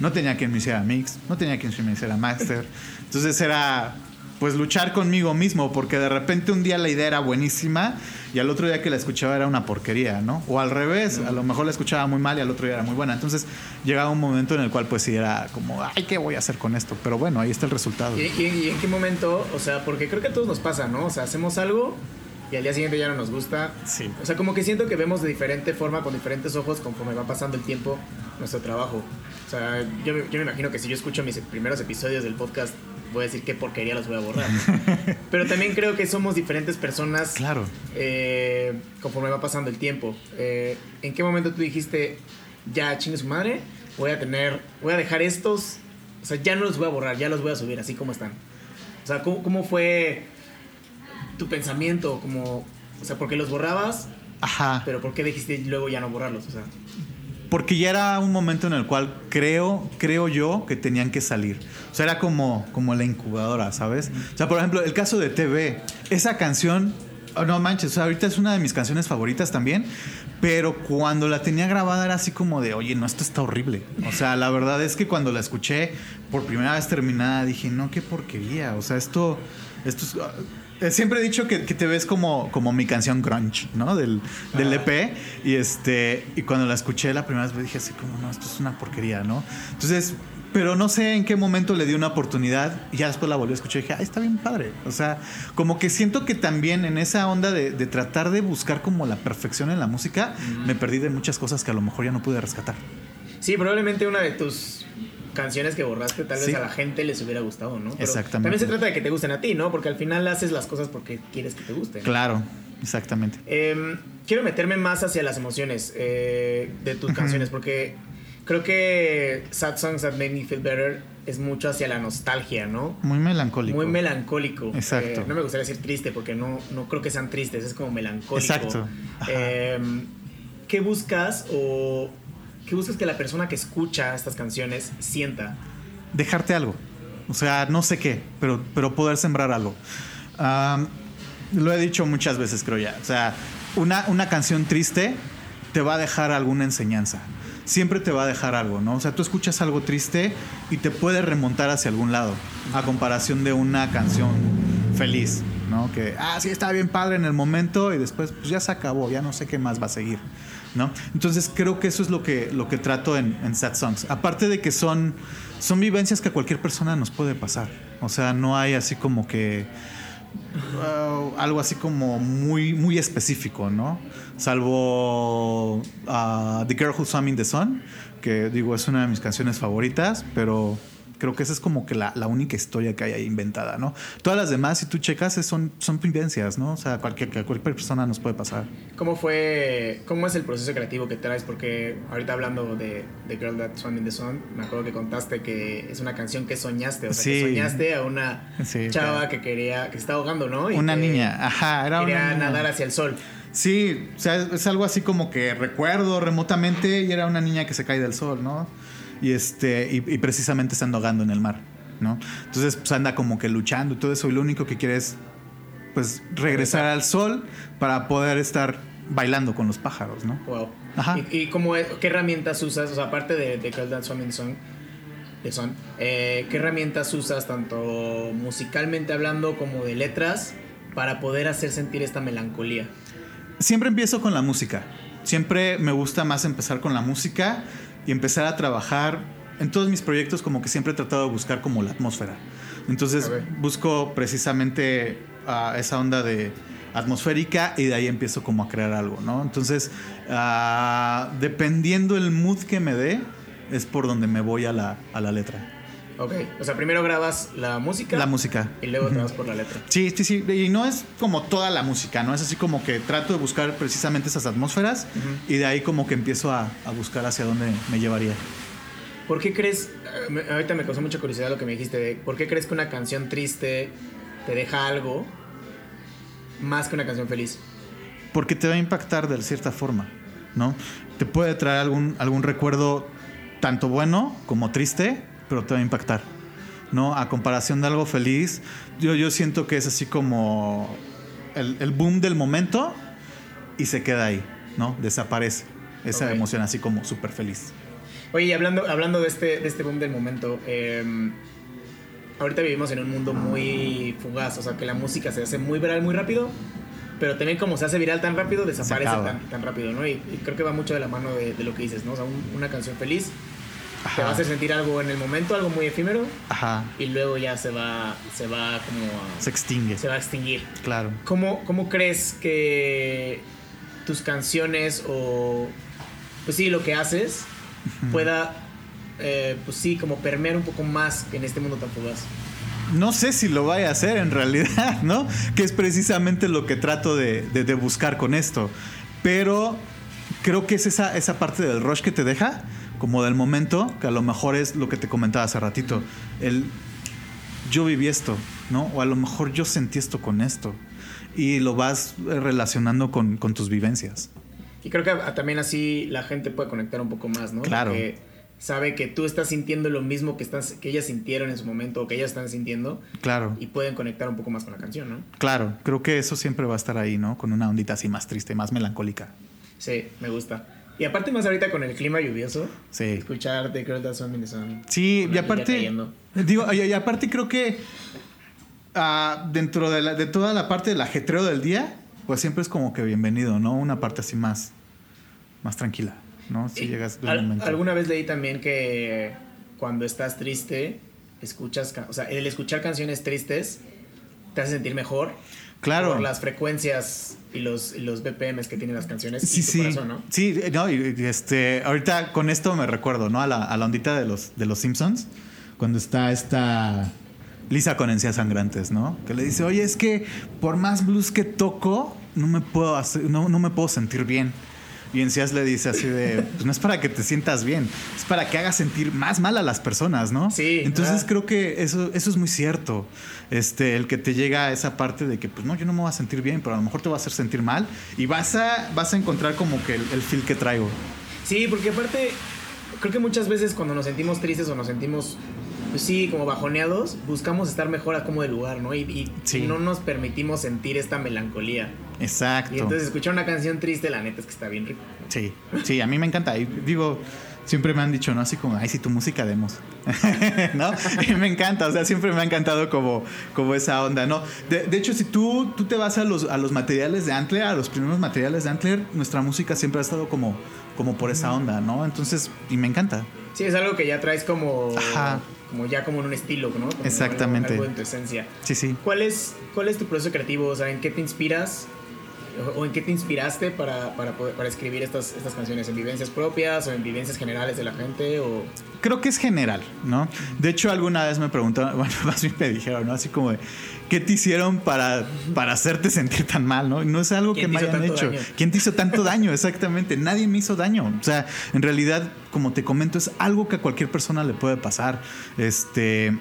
no tenía quien me hiciera mix, no tenía quien me hiciera master. Entonces era pues luchar conmigo mismo, porque de repente un día la idea era buenísima y al otro día que la escuchaba era una porquería, ¿no? O al revés, a lo mejor la escuchaba muy mal y al otro día era muy buena. Entonces llegaba un momento en el cual pues sí era como, ay, ¿qué voy a hacer con esto? Pero bueno, ahí está el resultado. ¿Y, y- y en qué momento? O sea, porque creo que a todos nos pasa, ¿no? O sea, hacemos algo y al día siguiente ya no nos gusta. Sí. O sea, como que siento que vemos de diferente forma, con diferentes ojos, conforme va pasando el tiempo, nuestro trabajo. O sea, yo me imagino que si yo escucho mis primeros episodios del podcast, voy a decir qué porquería los voy a borrar. Pero también creo que somos diferentes personas Claro. eh, conforme va pasando el tiempo. Eh, ¿En qué momento tú dijiste, ya chingue su madre, voy a tener, voy a dejar estos, o sea, ya no los voy a borrar, ya los voy a subir así como están? O sea, ¿cómo, cómo fue tu pensamiento? Como, o sea, ¿por qué los borrabas? Ajá. Pero ¿por qué dijiste luego ya no borrarlos? O sea, Porque ya era un momento en el cual creo, creo yo que tenían que salir. O sea, era como, como la incubadora, ¿sabes? O sea, por ejemplo, el caso de TV, esa canción, oh, no manches, o sea, ahorita es una de mis canciones favoritas también, pero cuando la tenía grabada era así como de, oye, no, esto está horrible. O sea, la verdad es que cuando la escuché por primera vez terminada, dije, no, qué porquería. O sea, esto, esto es... eh, Siempre he dicho que, que te ves como, como mi canción grunge, ¿no? Del, del. EP. Y este y cuando la escuché la primera vez dije así como, no, esto es una porquería, ¿no? Entonces, Pero no sé en qué momento le di una oportunidad y ya después la volví a escuchar y dije, ay, está bien padre. O sea, como que siento que también en esa onda de, de tratar de buscar como la perfección en la música, me perdí de muchas cosas que a lo mejor ya no pude rescatar. Sí, probablemente una de tus canciones que borraste tal vez Sí. a la gente les hubiera gustado, ¿no? Pero Exactamente. También se trata de que te gusten a ti, ¿no? Porque al final haces las cosas porque quieres que te gusten. Claro, exactamente. Em, quiero meterme más hacia las emociones eh, de tus canciones porque creo que Sad Songs That Made Me Feel Better es mucho hacia la nostalgia, ¿no? Muy melancólico. Muy melancólico. Exacto. Eh, no me gustaría decir triste porque no, no creo que sean tristes, es como melancólico. Exacto. Em, ¿Qué buscas o qué buscas que la persona que escucha estas canciones sienta? dejarte algo. O sea, no sé qué, pero, pero poder sembrar algo. Lo he dicho muchas veces, creo ya. O sea, una, una canción triste te va a dejar alguna enseñanza. Siempre te va a dejar algo, ¿no? O sea, tú escuchas algo triste y te puede remontar hacia algún lado, a comparación de una canción feliz, ¿no? Que, ah, sí, está bien padre en el momento y después pues, ya se acabó, ya no sé qué más va a seguir, ¿no? Entonces creo que eso es lo que, lo que trato en, en Sad Songs. Aparte de que son, son vivencias que a cualquier persona nos puede pasar. O sea, no hay así como que uh, algo así como muy, muy específico, ¿no? Salvo uh, The Girl Who Swam in the Sun, que digo es una de mis canciones favoritas, pero creo que esa es como que la, la única historia que hay ahí inventada, ¿no? Todas las demás, si tú checas, son, son vivencias, ¿no? O sea, cualquier, que cualquier persona nos puede pasar. ¿Cómo fue, cómo es el proceso creativo que traes? Porque ahorita hablando de The Girl That Swam in the Sun, me acuerdo que contaste que es una canción que soñaste, o sea, que Sí. soñaste a una Sí, chava claro. que quería, que estaba ahogando, ¿no? Y Una que niña, ajá, era Quería una niña. nadar hacia el sol. Sí, o sea, es, es algo así como que recuerdo remotamente y era una niña que se cae del sol, ¿no? Y este y, y precisamente está ahogando en el mar, ¿no? Entonces pues anda como que luchando y todo eso y lo único que quiere es pues regresar al sol para poder estar bailando con los pájaros, ¿no? Wow. Ajá. ¿Y, y cómo es- qué herramientas usas? O sea, aparte de, de in the Sun, de Sun, eh, ¿qué herramientas usas tanto musicalmente hablando como de letras para poder hacer sentir esta melancolía? Siempre empiezo con la música. Siempre me gusta más empezar con la música y empezar a trabajar en todos mis proyectos como que siempre he tratado de buscar como la atmósfera. Entonces busco precisamente ah, esa onda de atmosférica y de ahí empiezo como a crear algo, ¿no? Entonces, ah, dependiendo el mood que me dé, es por donde me voy a la, a la letra. Ok. O sea, primero grabas la música. La música. Y luego te vas por la letra. Sí, sí, sí. Y no es como toda la música, ¿no? Es así como que trato de buscar precisamente esas atmósferas y de ahí como que empiezo a, a buscar hacia dónde me llevaría. ¿Por qué crees, eh, ahorita me causó mucha curiosidad lo que me dijiste, de por qué crees que una canción triste te deja algo más que una canción feliz? Porque te va a impactar de cierta forma, ¿no? Te puede traer algún, algún recuerdo tanto bueno como triste, pero te va a impactar, ¿no? A comparación de algo feliz, yo, yo siento que es así como el, el boom del momento y se queda ahí, ¿no? Desaparece esa Ok. emoción así como súper feliz. Oye, y hablando, hablando de, este, de este boom del momento, eh, ahorita vivimos en un mundo muy fugaz, o sea, que la música se hace muy viral muy rápido, pero también como se hace viral tan rápido, desaparece tan, tan rápido, ¿no? Y, y creo que va mucho de la mano de, de lo que dices, ¿no? O sea, un- una canción feliz te va a Ajá. hacer sentir algo en el momento, algo muy efímero, Ajá. y luego ya se va, se va como a- Se extingue. se va a extinguir. Claro. ¿Cómo, ¿Cómo crees que tus canciones o, pues sí, lo que haces pueda, eh, pues sí, como permear un poco más en este mundo tan fugaz? No sé si lo vaya a hacer en realidad, ¿no? Que es precisamente lo que trato de, de- de buscar con esto. Pero creo que es esa, esa parte del rush que te deja, como del momento, que a lo mejor es lo que te comentaba hace ratito. El yo viví esto, ¿no? O a lo mejor yo sentí esto con esto. Y lo vas eh, relacionando con, con tus vivencias. Y creo que también así la gente puede conectar un poco más, ¿no? Claro. Porque sabe que tú estás sintiendo lo mismo que, estás, que ellas sintieron en su momento o que ellas están sintiendo Claro. y pueden conectar un poco más con la canción, ¿no? Claro, creo que eso siempre va a estar ahí, ¿no? Con una ondita así más triste, más melancólica. Sí, me gusta. Y aparte más ahorita con el clima lluvioso, Sí. escuchar The Girl That's On in the Sun. Sí, y aparte, digo, y, y aparte creo que ah, dentro de, la- de toda la parte del ajetreo del día, pues siempre es como que bienvenido, ¿no? Una parte así más, más tranquila, ¿no? Si Y llegas de un al- momento. Alguna vez leí también que cuando estás triste, escuchas, o sea, el escuchar canciones tristes te hace sentir mejor. Claro. Por las frecuencias y los, y los BPMs que tienen las canciones Sí, y tu sí. corazón, ¿no? Sí, no, y, y, este, ahorita con esto me recuerdo, ¿no? A la, a la ondita de los, de los Simpsons, cuando está esta Lisa con encías sangrantes, ¿no? Que le dice, oye, es que por más blues que toco, no me puedo hacer, no, no me puedo sentir bien. Y Encías le dice así de, pues no es para que te sientas bien, es para que hagas sentir más mal a las personas, ¿no? Sí, Entonces ah. creo que eso, eso es muy cierto. Este, el que te llega a esa parte de que, pues no, yo no me voy a sentir bien, pero a lo mejor te va a hacer sentir mal y vas a, vas a encontrar como que el, el feel que traigo. Sí, porque aparte, creo que muchas veces cuando nos sentimos tristes o nos sentimos, pues sí, como bajoneados, buscamos estar mejor a como de lugar, ¿no? Y, y Sí. no nos permitimos sentir esta melancolía. Exacto. Y entonces escuchar una canción triste, la neta es que está bien rico. Sí, sí, a mí me encanta. Y digo, siempre me han dicho, ¿no? Así como, ay, sí, tu música demos. ¿No? Y me encanta, o sea, siempre me ha encantado como, como esa onda, ¿no? De, de hecho, si tú, tú te vas a los, a los materiales de Antler, a los primeros materiales de Antler, nuestra música siempre ha estado como, como por esa onda, ¿no? Entonces, y me encanta. Sí, es algo que ya traes como, Ajá. como ya como en un estilo, ¿no? Como Exactamente. Algo, algo en tu esencia. Sí, sí. ¿Cuál es, ¿Cuál es tu proceso creativo? O sea, ¿en qué te inspiras? ¿O o en qué te inspiraste para, para, poder- para escribir estas, estas canciones? ¿En vivencias propias o en vivencias generales de la gente? O... Creo que es general, ¿no? De hecho, alguna vez me preguntaron, bueno, más bien me dijeron, ¿no? Así como de, ¿qué te hicieron para, para hacerte sentir tan mal, ¿no? No es algo que ¿Quién me hayan hecho. daño? ¿Quién te hizo tanto daño? Exactamente. Nadie me hizo daño. O sea, en realidad, como te comento, es algo que a cualquier persona le puede pasar. Este.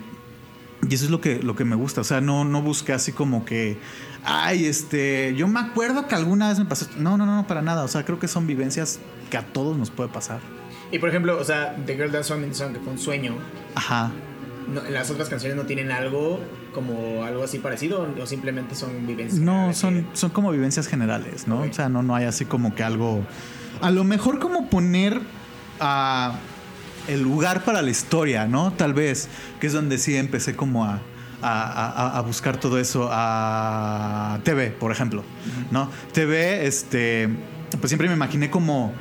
Y eso es lo que, lo que me gusta. O sea, no, no busqué así como que. Ay, este. Yo me acuerdo que alguna vez me pasó. No, no, no, para nada. O sea, creo que son vivencias que a todos nos puede pasar. Y por ejemplo, o sea, The Girl That Swam in the Sun, que fue un sueño, Ajá. no- las otras canciones no tienen algo como algo así parecido o simplemente son vivencias. No, son, son como vivencias generales, ¿no? O sea, no, no hay así como que algo. A lo mejor como poner a el lugar para la historia, ¿no? Tal vez, que es donde sí empecé como a, a, a- a buscar todo eso. A TV, por ejemplo, ¿no? TV, este, pues siempre me imaginé como,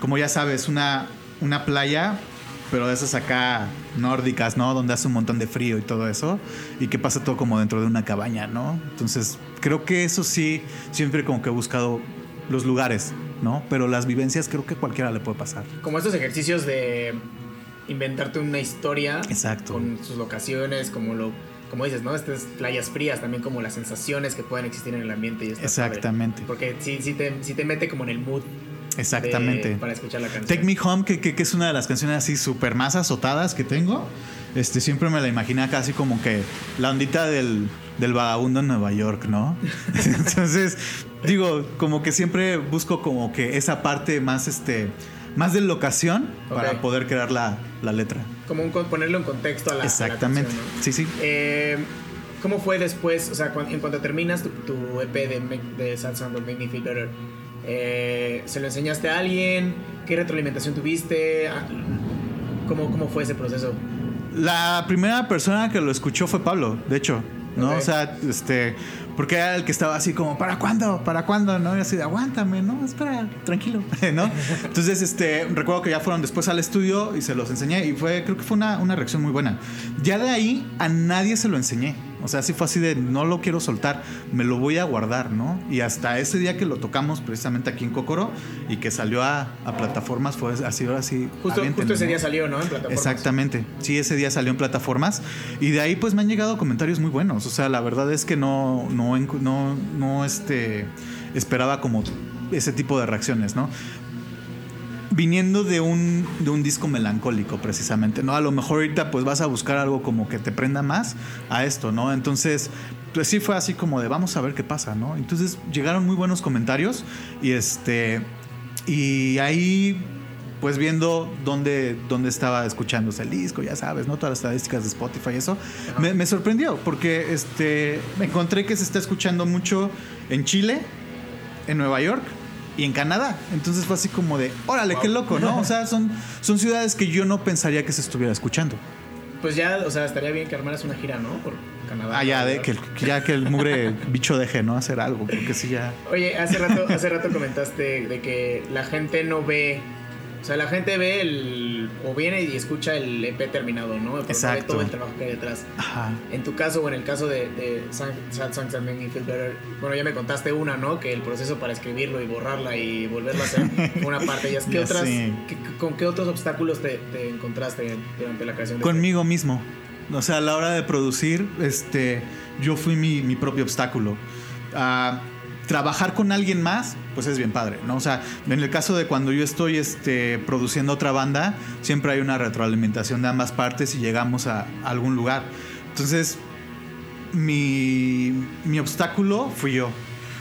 como ya sabes, una, una playa, pero de esas acá nórdicas, ¿no? Donde hace un montón de frío y todo eso, y que pasa todo como dentro de una cabaña, ¿no? Entonces, creo que eso sí, siempre como que he buscado los lugares, ¿no? Pero las vivencias creo que cualquiera le puede pasar. Como estos ejercicios de inventarte una historia Exacto. con sus locaciones, como lo como dices, ¿no? Estas playas frías, también como las sensaciones que pueden existir en el ambiente y padre. Exactamente. Porque sí, sí, te, sí te mete como en el mood de- Exactamente. para escuchar la canción. Take Me Home, que, que- que es una de las canciones así súper más azotadas que tengo. Este, siempre me la imaginé casi como que la ondita del, del vagabundo en Nueva York, ¿no? Entonces, digo, como que siempre busco como que esa parte más, este, más de locación para poder crear la, la letra. Como un, ponerlo en contexto a la, a la Exactamente. canción, ¿no? Sí, sí. Eh, ¿Cómo fue después? O sea, cuan- en cuanto terminas tu, tu EP de, de Sad Sound of Make Me Feel Better, eh, ¿se lo enseñaste a alguien? ¿Qué retroalimentación tuviste? Ah, ¿Cómo, ¿Cómo fue ese proceso? La primera persona que lo escuchó fue Pablo, de hecho, ¿no? O sea, este, porque era el que estaba así como, ¿para cuándo? ¿Para cuándo? ¿No? Y así de, aguántame, ¿no? Espera, tranquilo, ¿no? Entonces, este, recuerdo que ya fueron después al estudio y se los enseñé y fue, creo que fue una, una reacción muy buena. Ya de ahí a nadie se lo enseñé. O sea, sí fue así de, no lo quiero soltar, me lo voy a guardar, ¿no? Y hasta ese día que lo tocamos precisamente aquí en Cocoro y que salió a, a plataformas, fue así, ahora sí. Justo, ese ¿no? día salió, ¿no? En plataformas. Exactamente. Sí, ese día salió en plataformas y de ahí pues me han llegado comentarios muy buenos. O sea, la verdad es que no, no, no, no este, esperaba como ese tipo de reacciones, ¿no? Viniendo de un, de un disco melancólico, precisamente, ¿no? A lo mejor ahorita pues vas a buscar algo como que te prenda más a esto, ¿no? Entonces, pues sí fue así como de vamos a ver qué pasa, ¿no? Entonces llegaron muy buenos comentarios y este, y ahí pues viendo dónde, dónde estaba escuchándose el disco, ya sabes, ¿no? Todas las estadísticas de Spotify y eso, me, me sorprendió porque este, me encontré que se está escuchando mucho en Chile, en Nueva York y en Canadá. Entonces fue así como de, órale, Wow. qué loco, ¿no? O sea, son, son ciudades que yo no pensaría que se estuviera escuchando. Pues ya, o sea, estaría bien que armaras una gira, ¿no? Por Canadá. Ah, ya, de, que, ya que el mugre bicho deje, ¿no? Hacer algo, porque sí ya... Oye, hace rato, hace rato comentaste de que la gente no ve, o sea, la gente ve el. o viene y escucha el EP terminado, ¿no? Exacto. Ve todo el trabajo que hay detrás. Ajá. En tu caso, o en el caso de, de Sad Songs That Make Me Feel Better, bueno, ya me contaste una, ¿no? Que el proceso para escribirlo y borrarla y volverla a hacer una parte. ¿Y ¿Qué Ya otras, qué- ¿Con qué otros obstáculos te, te encontraste durante la creación de este? Conmigo mismo. O sea, a la hora de producir, este, yo fui mi, mi propio obstáculo. Ah, trabajar con alguien más, pues es bien padre, ¿no? O sea, en el caso de cuando yo estoy este, produciendo otra banda, siempre hay una retroalimentación de ambas partes y llegamos a, algún lugar. Entonces, mi, mi obstáculo fui yo.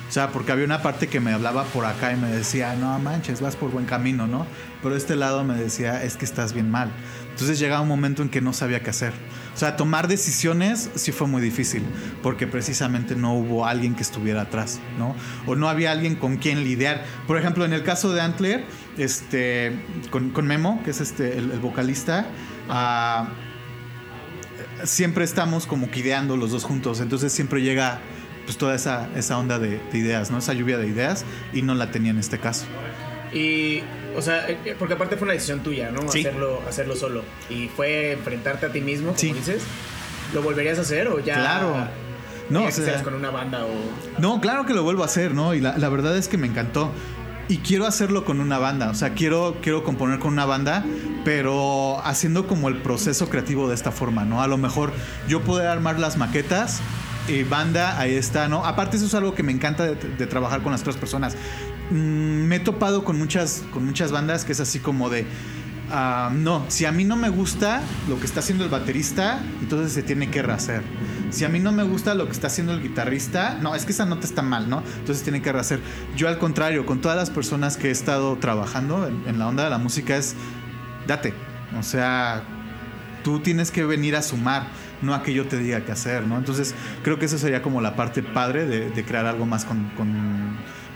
O sea, porque había una parte que me hablaba por acá y me decía, no manches, vas por buen camino, ¿no? Pero este lado me decía, es que estás bien mal. Entonces llegaba un momento en que no sabía qué hacer. O sea, tomar decisiones sí fue muy difícil, porque precisamente no hubo alguien que estuviera atrás, ¿no? O no había alguien con quien lidiar. Por ejemplo, en el caso de Antler, este, con, Memo, que es este, el, vocalista, ah, siempre estamos como que ideando los dos juntos, entonces siempre llega pues toda esa, esa onda de, de ideas, ¿no? Esa lluvia de ideas y no la tenía en este caso. Y, o sea, eh, porque aparte fue una decisión tuya, ¿no? Sí. Hacerlo, hacerlo solo. Y fue enfrentarte a ti mismo, como Sí. dices. ¿Lo volverías a hacer o ya? Claro. No, o sea- con una banda o. No, claro que lo vuelvo a hacer, ¿no? Y la, la verdad es que me encantó. Y quiero hacerlo con una banda, o sea, quiero, quiero componer con una banda, pero haciendo como el proceso creativo de esta forma, ¿no? A lo mejor yo poder armar las maquetas y banda, ahí está, ¿no? Aparte eso es algo que me encanta de, de trabajar con las otras personas. Mm, me he topado con muchas, con muchas bandas que es así como de, ah, no, si a mí no me gusta lo que está haciendo el baterista, entonces se tiene que rehacer. Si a mí no me gusta lo que está haciendo el guitarrista, no, es que esa nota está mal, ¿no? Entonces tiene que rehacer. Yo al contrario, con todas las personas que he estado trabajando en, en la onda de la música es, date. O sea, tú tienes que venir a sumar, no a que yo te diga qué hacer, ¿no? Entonces creo que eso sería como la parte padre de, de crear algo más con, con,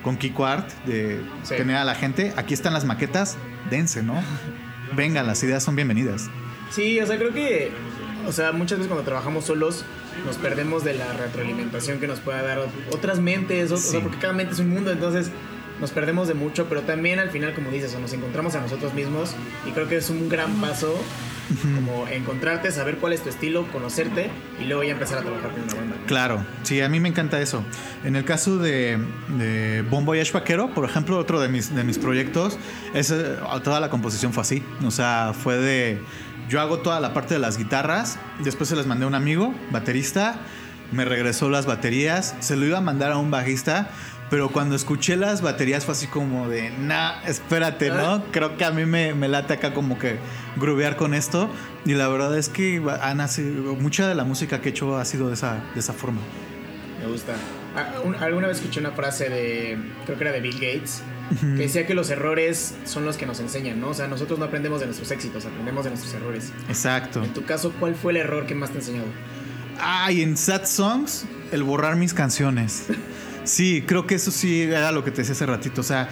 con Kiko Art, de Sí. tener a la gente. Aquí están las maquetas, dense, ¿no? Vengan, las ideas son bienvenidas. Sí, o sea, creo que. O sea, muchas veces cuando trabajamos solos nos perdemos de la retroalimentación que nos pueda dar otras mentes, o- o sea, porque cada mente es un mundo, entonces nos perdemos de mucho, pero también al final, como dices, o nos encontramos a nosotros mismos y creo que es un gran paso como encontrarte, saber cuál es tu estilo, conocerte y luego ya empezar a trabajar con una banda. Claro, sí, a mí me encanta eso. En el caso de, de Bon Voyage Vaquero, por ejemplo, otro de mis, de mis proyectos, es, toda la composición fue así. O sea, fue de. Yo hago toda la parte de las guitarras, después se las mandé a un amigo, baterista, me regresó las baterías, se lo iba a mandar a un bajista. Pero cuando escuché las baterías fue así como de, nah, espérate, ¿no? Creo que a mí me, me late acá como que grubear con esto. Y la verdad es que ha nacido, mucha de la música que he hecho ha sido de esa, de esa forma. Me gusta. Ah, un- alguna vez escuché una frase de, creo que era de Bill Gates, que decía que los errores son los que nos enseñan, ¿no? O sea, nosotros no aprendemos de nuestros éxitos, aprendemos de nuestros errores. Exacto. En tu caso, ¿cuál fue el error que más te ha enseñado? Ay, en Sad Songs, el borrar mis canciones. Sí, creo que eso sí era lo que te decía hace ratito. O sea,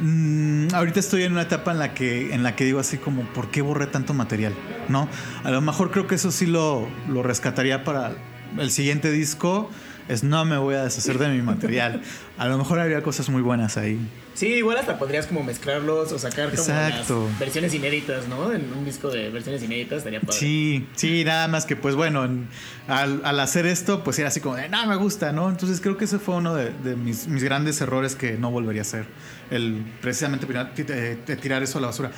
mm, ahorita estoy en una etapa en la que en la que digo así como, ¿por qué borré tanto material? ¿No? A lo mejor creo que eso sí lo, lo rescataría para el siguiente disco. Es no me voy a deshacer de mi material. A lo mejor habría cosas muy buenas ahí. Sí, igual hasta podrías como mezclarlos o sacar como Exacto. las versiones inéditas, ¿no? En un disco de versiones inéditas estaría padre. Sí, sí, nada más que pues bueno, en- al, al hacer esto pues era así como de, no, me gusta, ¿no? Entonces creo que ese fue uno de, de mis, mis grandes errores que no volvería a hacer, el precisamente eh, tirar eso a la basura.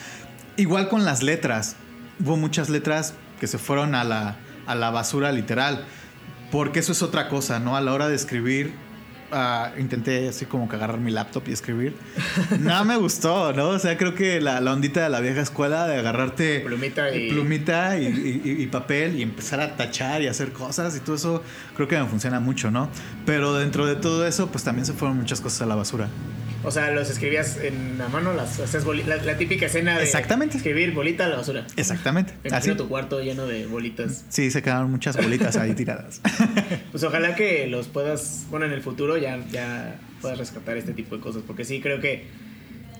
Igual con las letras, hubo muchas letras que se fueron a la, a la basura literal, porque eso es otra cosa, ¿no? A la hora de escribir, ah, intenté así como que agarrar mi laptop y escribir. No me gustó, ¿no? O sea, creo que la, la ondita de la vieja escuela de agarrarte Plumita y- plumita y, y- y papel y empezar a tachar y hacer cosas y todo eso creo que me funciona mucho, ¿no? Pero dentro de todo eso, pues también se fueron muchas cosas a la basura. O sea, los escribías en la mano, las hacías la, la típica escena de Exactamente. escribir bolita a la basura. Exactamente. Me Así. tu cuarto lleno de bolitas. Sí, se quedaron muchas bolitas ahí tiradas. Pues ojalá que los puedas, bueno, en el futuro ya, ya puedas rescatar este tipo de cosas, porque sí creo que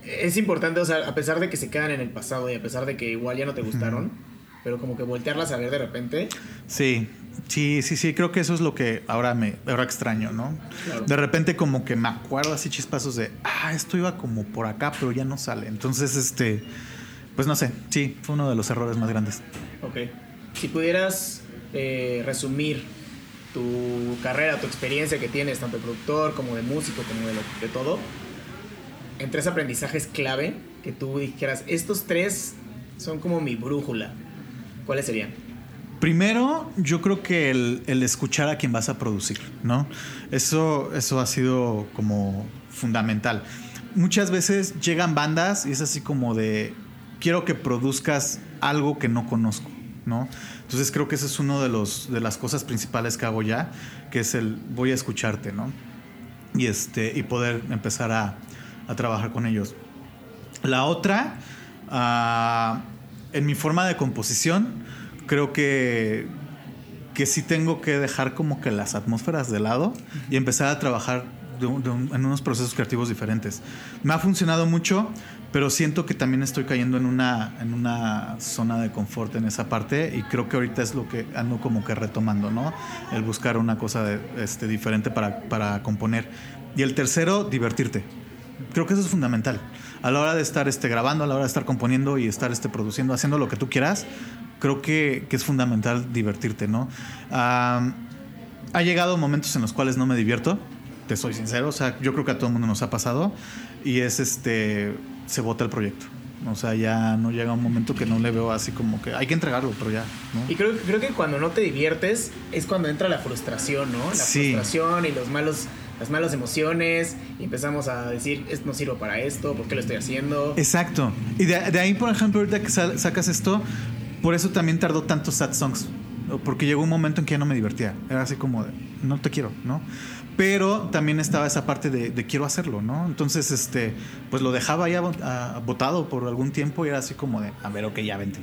es importante, o sea, a pesar de que se quedan en el pasado y a pesar de que igual ya no te gustaron, pero como que voltearlas a ver de repente, Sí, sí, sí, sí, creo que eso es lo que ahora me ahora extraño, ¿no? Claro. De repente como que me acuerdo así chispazos de, ah, esto iba como por acá, pero ya no sale. Entonces, este, pues no sé, sí, fue uno de los errores más grandes. Ok. Si pudieras eh, resumir tu carrera, tu experiencia que tienes, tanto de productor como de músico, como de, de todo, en tres aprendizajes clave que tú dijeras, estos tres son como mi brújula, ¿cuáles serían? Primero, yo creo que el, el, escuchar a quien vas a producir, ¿no? Eso, eso ha sido como fundamental. Muchas veces llegan bandas y es así como de, quiero que produzcas algo que no conozco, ¿no? Entonces creo que ese es uno de, los, de las cosas principales que hago ya, que es el voy a escucharte, ¿no? Y, este, y poder empezar a, a trabajar con ellos. La otra, uh, en mi forma de composición, creo que, que sí tengo que dejar como que las atmósferas de lado y empezar a trabajar de un, de un, en unos procesos creativos diferentes. Me ha funcionado mucho, pero siento que también estoy cayendo en una, en una zona de confort en esa parte y creo que ahorita es lo que ando como que retomando, ¿no? El buscar una cosa de, este, diferente para, para componer. Y el tercero, divertirte. Creo que eso es fundamental. A la hora de estar este, grabando, a la hora de estar componiendo y estar este, produciendo, haciendo lo que tú quieras, creo que, que es fundamental divertirte, ¿no? Um, ha llegado momentos en los cuales no me divierto, te soy sincero, o sea, yo creo que a todo el mundo nos ha pasado y es este, se vota el proyecto. O sea, ya no llega un momento que no le veo así como que hay que entregarlo, pero ya. ¿no? Y creo, creo que cuando no te diviertes es cuando entra la frustración, ¿no? La Sí. frustración y los malos, las malas emociones y empezamos a decir, "Es- no sirvo para esto, ¿por qué lo estoy haciendo? Exacto. Y de, ahí, por ejemplo, ahorita que sacas esto, por eso también tardó tantos sad songs. Porque llegó un momento en que ya no me divertía. Era así como, no te quiero, ¿no? Pero también estaba esa parte de, de quiero hacerlo, ¿no? Entonces, este, pues lo dejaba ya botado por algún tiempo y era así como de, a ver, ok, ya vente.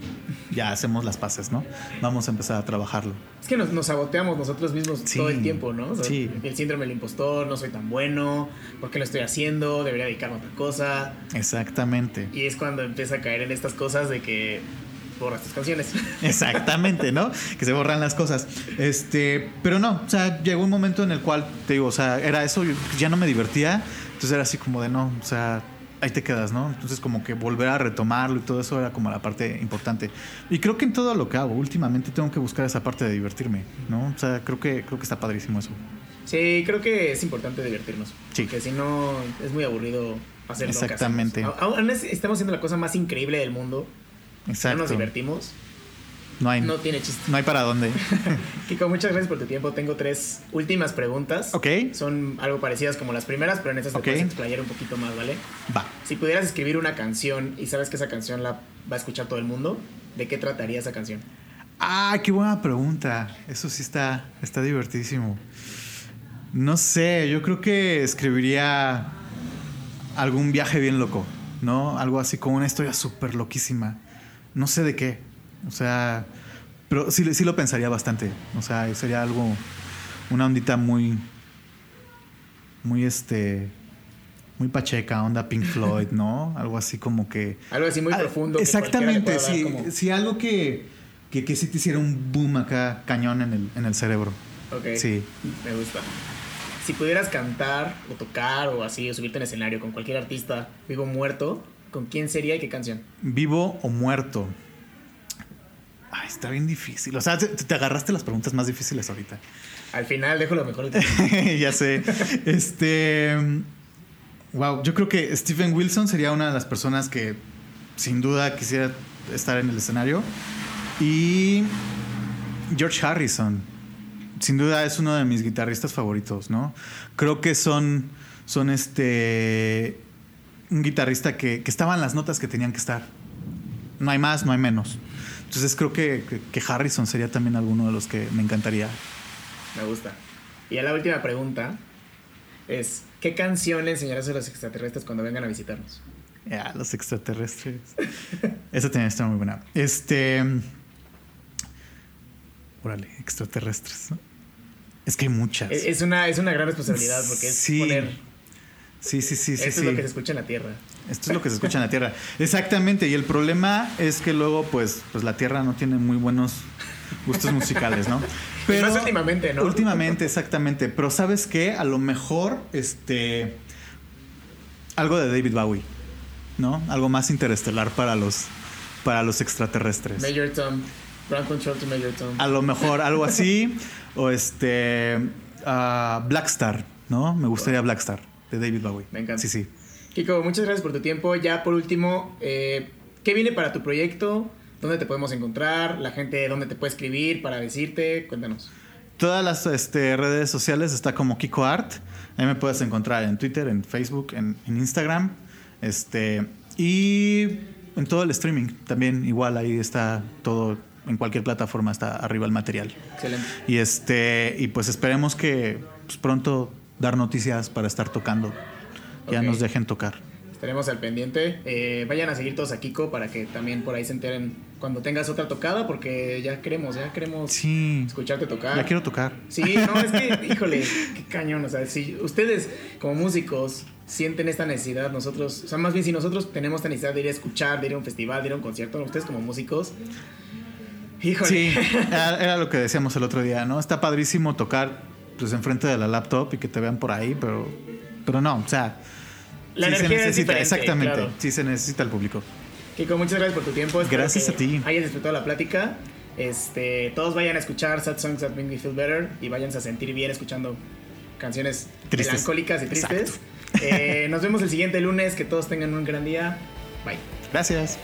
Ya hacemos las paces, ¿no? Vamos a empezar a trabajarlo. Es que nos, nos saboteamos nosotros mismos Sí. todo el tiempo, ¿no? O sea, Sí. El síndrome del impostor, no soy tan bueno, ¿por qué lo estoy haciendo? Debería dedicarme a otra cosa. Exactamente. Y es cuando empieza a caer en estas cosas de que borras tus canciones. Exactamente, ¿no? Que se borran las cosas. Este, pero no, o sea, llegó un momento en el cual, te digo, o sea, era eso, yo ya no me divertía, entonces era así como de no, o sea, ahí te quedas, ¿no? Entonces como que volver a retomarlo y todo eso era como la parte importante. Y creo que en todo lo que hago, últimamente tengo que buscar esa parte de divertirme, ¿no? O sea, creo que, creo que está padrísimo eso. Sí, creo que es importante divertirnos. Sí. Porque si no, es muy aburrido hacer lo que Exactamente. Aún es- estamos haciendo la cosa más increíble del mundo. Exacto. No nos divertimos. No hay, No tiene chiste. no hay para dónde. Kiko, muchas gracias por tu tiempo. Tengo tres últimas preguntas. Ok. Son algo parecidas como las primeras, pero en estas te Ok. puedes explayar un poquito más, ¿vale? Va. Si pudieras escribir una canción y sabes que esa canción la va a escuchar todo el mundo, ¿de qué trataría esa canción? Ah, qué buena pregunta. Eso sí está, está divertidísimo. No sé, yo creo que escribiría algún viaje bien loco, ¿no? Algo así como una historia súper loquísima. No sé de qué. O sea, pero sí, sí lo pensaría bastante. O sea, sería algo, una ondita muy, muy este, muy pacheca, onda Pink Floyd, ¿no? Algo así como que... Algo así muy Ah, profundo. Exactamente, sí. como- Sí, algo que, que, que sí te hiciera un boom acá, cañón en el, en el cerebro. Ok. Sí. Me gusta. Si pudieras cantar o tocar o así, o subirte en escenario con cualquier artista vivo o muerto, ¿con quién sería y qué canción? Vivo o muerto. Ay, está bien difícil. O sea, te, te agarraste las preguntas más difíciles ahorita. Al final dejo lo mejor ya sé. Este. Wow, yo creo que Stephen Wilson sería una de las personas que sin duda quisiera estar en el escenario. Y George Harrison. Sin duda es uno de mis guitarristas favoritos, ¿no? Creo que son. Son este. Un guitarrista que, que estaba en las notas que tenían que estar. No hay más, no hay menos. Entonces creo que, que- que Harrison sería también alguno de los que me encantaría. Me gusta. Y a la última pregunta es, ¿qué canción le enseñarás a los extraterrestres cuando vengan a visitarnos? Ya, los extraterrestres. Esa que estar muy buena. Este. Órale, extraterrestres. ¿no? Es que hay muchas. Es es una, es una gran responsabilidad porque es Sí. poner... Sí, sí, sí, sí. esto sí. es lo que se escucha en la Tierra. Esto es lo que se escucha en la Tierra. Exactamente. Y el problema es que luego, pues, pues la Tierra no tiene muy buenos gustos musicales, ¿no? Más últimamente, ¿no? Últimamente, exactamente. Pero ¿sabes qué? A lo mejor, este. Algo de David Bowie, ¿no? Algo más interestelar para los, para los extraterrestres. Major Tom. Ground Control to Major Tom. A lo mejor algo así. o este. ah, Blackstar, ¿no? Me gustaría Blackstar de David Bowie. Me encanta. Sí, sí. Kiko, muchas gracias por tu tiempo. Ya por último, eh, ¿qué viene para tu proyecto? ¿Dónde te podemos encontrar? La gente, ¿dónde te puede escribir para decirte? Cuéntanos. Todas las este, redes sociales está como Kiko Art. Ahí me puedes encontrar en Twitter, en Facebook, en, en Instagram. Este. Y en todo el streaming. También igual ahí está todo. En cualquier plataforma está arriba el material. Excelente. Y este. Y pues esperemos que pues, pronto dar noticias para estar tocando. Ya nos dejen tocar. Estaremos al pendiente. Eh, vayan a seguir todos a Kiko para que también por ahí se enteren cuando tengas otra tocada, porque ya queremos, ya queremos Sí. escucharte tocar. Ya quiero tocar. Sí, no, es que, híjole, qué cañón. O sea, si ustedes como músicos sienten esta necesidad, nosotros, o sea, más bien si nosotros tenemos esta necesidad de ir a escuchar, de ir a un festival, de ir a un concierto, ustedes como músicos, híjole. Sí, era lo que decíamos el otro día, ¿no? Está padrísimo tocar pues enfrente de la laptop y que te vean por ahí, pero, pero no, o sea, La sí se energía es necesita, exactamente, claro. sí se necesita el público. Kiko, muchas gracias por tu tiempo. Espero Gracias que a ti. Hayas disfrutado la plática. Este, todos vayan a escuchar Sad Songs That Make Me Feel Better y váyanse a sentir bien escuchando canciones Tristes. melancólicas y tristes. Eh, nos vemos el siguiente lunes. Que todos tengan un gran día. Bye. Gracias.